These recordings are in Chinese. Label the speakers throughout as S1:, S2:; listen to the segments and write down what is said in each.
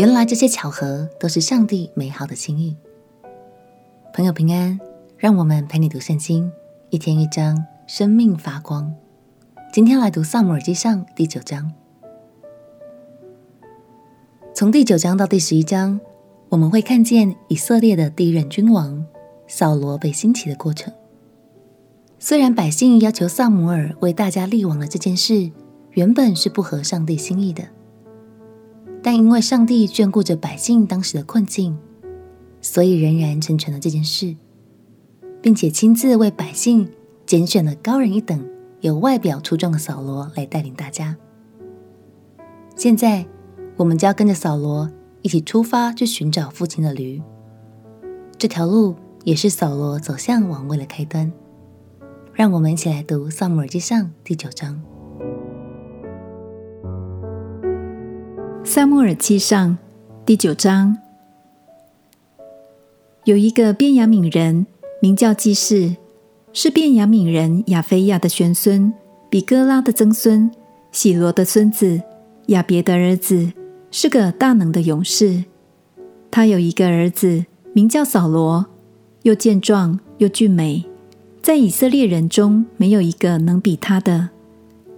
S1: 原来这些巧合都是上帝美好的心意。朋友平安，让我们陪你读圣经，一天一章，生命发光。今天来读《撒母耳记上》第九章。从第九章到第十一章，我们会看见以色列的第一任君王扫罗被兴起的过程。虽然百姓要求撒母耳为大家立王的这件事，原本是不合上帝心意的。但因为上帝眷顾着百姓当时的困境，所以仍然成全了这件事，并且亲自为百姓拣选了高人一等、有外表出众的扫罗来带领大家。现在，我们就要跟着扫罗一起出发去寻找父亲的驴。这条路也是扫罗走向王位的开端。让我们一起来读《撒母耳记上》第九章。
S2: 撒母耳记上第九章，有一个便雅悯人，名叫基士，是便雅悯人亚非亚的玄孙，比哥拉的曾孙，喜罗的孙子，亚别的儿子，是个大能的勇士。他有一个儿子，名叫扫罗，又健壮又俊美，在以色列人中没有一个能比他的，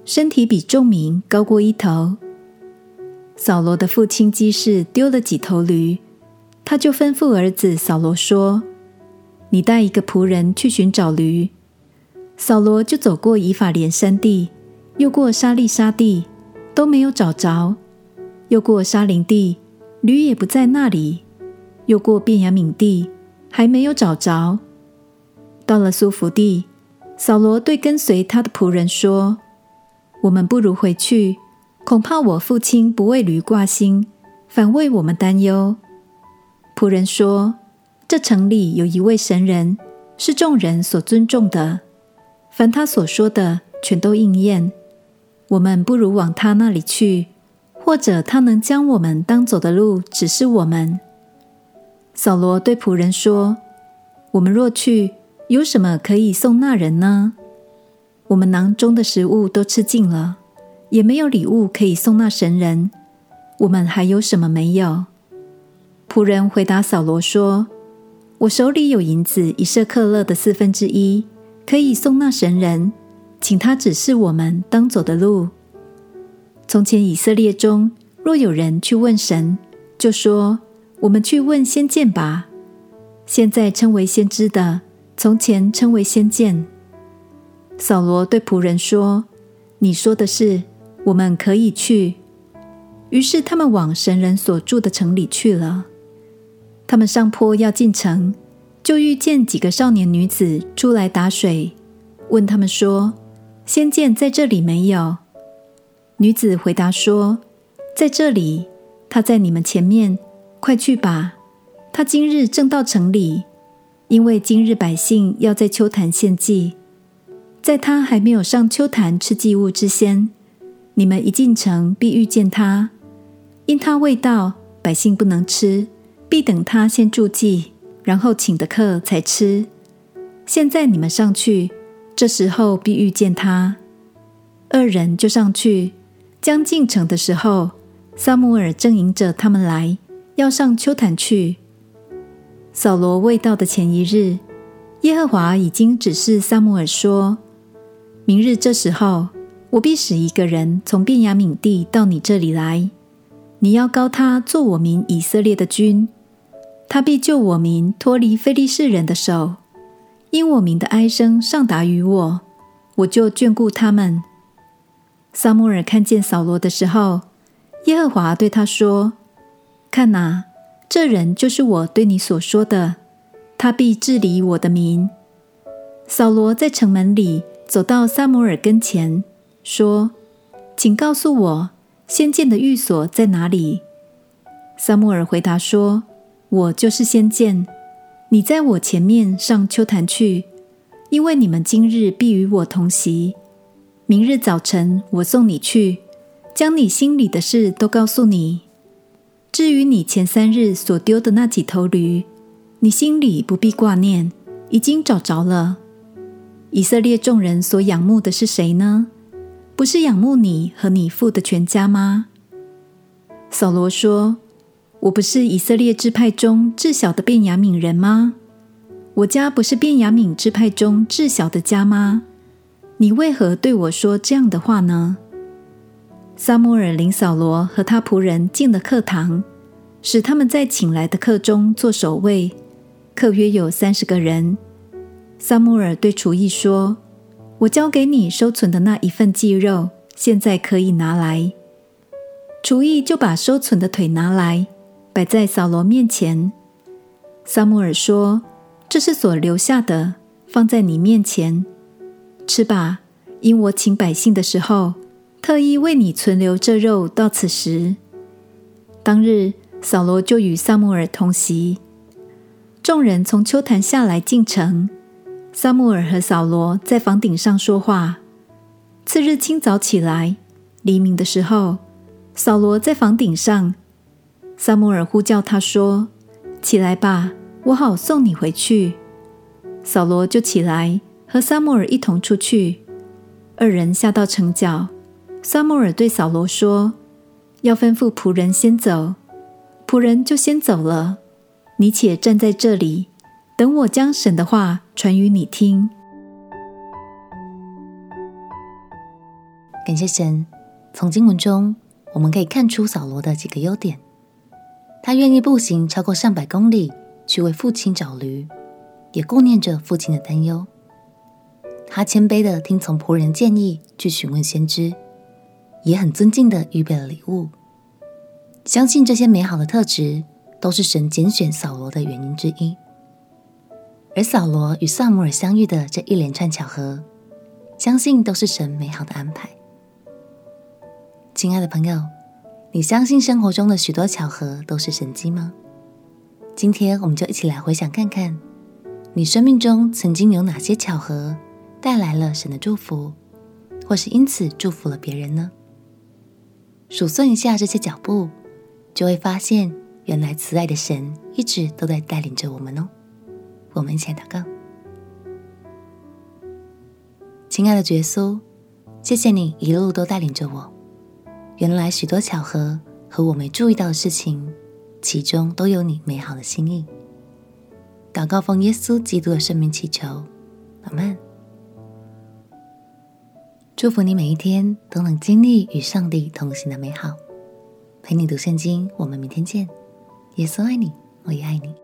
S2: 身体比众民高过一头。扫罗的父亲基士丢了几头驴，他就吩咐儿子扫罗说：“你带一个仆人去寻找驴。”扫罗就走过以法莲山地，又过沙利沙地，都没有找着；又过沙林地，驴也不在那里；又过便雅悯地，还没有找着。到了苏弗地，扫罗对跟随他的仆人说：“我们不如回去。”恐怕我父亲不为驴挂心，反为我们担忧。仆人说：“这城里有一位神人，是众人所尊重的，凡他所说的，全都应验。我们不如往他那里去，或者他能将我们当走的路指示我们。”扫罗对仆人说：“我们若去，有什么可以送那人呢？我们囊中的食物都吃尽了。”也没有礼物可以送那神人，我们还有什么没有？仆人回答扫罗说：“我手里有银子一舍克勒的四分之一，可以送那神人，请他指示我们当走的路。从前以色列中若有人去问神，就说：我们去问先见吧。现在称为先知的，从前称为先见。”扫罗对仆人说：“你说的是。”我们可以去。于是他们往神人所住的城里去了。他们上坡要进城，就遇见几个少年女子出来打水，问他们说：“仙剑在这里没有？”女子回答说：“在这里，他在你们前面，快去吧。他今日正到城里，因为今日百姓要在秋坛献祭，在他还没有上秋坛吃祭物之先。”你们一进城，必遇见他，因他未到，百姓不能吃，必等他先住祭，然后请的客才吃。现在你们上去，这时候必遇见他。二人就上去，将进城的时候，撒母耳正迎着他们来，要上秋坛去。扫罗未到的前一日，耶和华已经指示撒母耳说：明日这时候。我必使一个人从便雅悯地到你这里来，你要膏他做我民以色列的君，他必救我民脱离非利士人的手。因我民的哀声上达于我，我就眷顾他们。撒母耳看见扫罗的时候，耶和华对他说：“看哪，这人就是我对你所说的，他必治理我的民。”扫罗在城门里走到撒母耳跟前。说：“请告诉我，先见的寓所在哪里？”撒母尔回答说：“我就是先见，你在我前面上秋坛去，因为你们今日必与我同席。明日早晨我送你去，将你心里的事都告诉你。至于你前三日所丢的那几头驴，你心里不必挂念，已经找着了。以色列众人所仰慕的是谁呢？”不是仰慕你和你父的全家吗？扫罗说：“我不是以色列支派中至小的便雅悯人吗？我家不是便雅悯支派中至小的家吗？你为何对我说这样的话呢？”撒母耳领扫罗和他仆人进了课堂，使他们在请来的客中做守卫。客约有三十个人。撒母耳对厨役说：“我交给你收存的那一份祭肉，现在可以拿来。”厨艺就把收存的腿拿来，摆在扫罗面前。撒母耳说：“这是所留下的，放在你面前，吃吧。因我请百姓的时候。”特意为你存留这肉到此时。当日，扫罗就与撒母耳同席。众人从丘坛下来进城，撒母耳和扫罗在房顶上说话。次日清早起来，黎明的时候，扫罗在房顶上，撒母耳呼叫他说：“起来吧，我好送你回去。”扫罗就起来，和撒母耳一同出去。二人下到城角。撒母耳对扫罗说：“要吩咐仆人先走，仆人就先走了。你且站在这里，等我将神的话传与你听。”
S1: 感谢神，从经文中我们可以看出扫罗的几个优点：他愿意步行超过上百公里去为父亲找驴，也顾念着父亲的担忧；他谦卑地听从仆人建议去询问先知。也很尊敬地预备了礼物，相信这些美好的特质都是神拣选扫罗的原因之一。而扫罗与撒母耳相遇的这一连串巧合，相信都是神美好的安排。亲爱的朋友，你相信生活中的许多巧合都是神迹吗？今天我们就一起来回想看看，你生命中曾经有哪些巧合带来了神的祝福，或是因此祝福了别人呢？数算一下这些脚步，就会发现，原来慈爱的神一直都在带领着我们哦。我们一起来祷告。亲爱的耶稣，谢谢你一路都带领着我。原来许多巧合和我没注意到的事情，其中都有你美好的心意。祷告奉耶稣基督的圣名祈求，阿门。祝福你每一天都能经历与上帝同行的美好。陪你读圣经，我们明天见。耶稣爱你，我也爱你。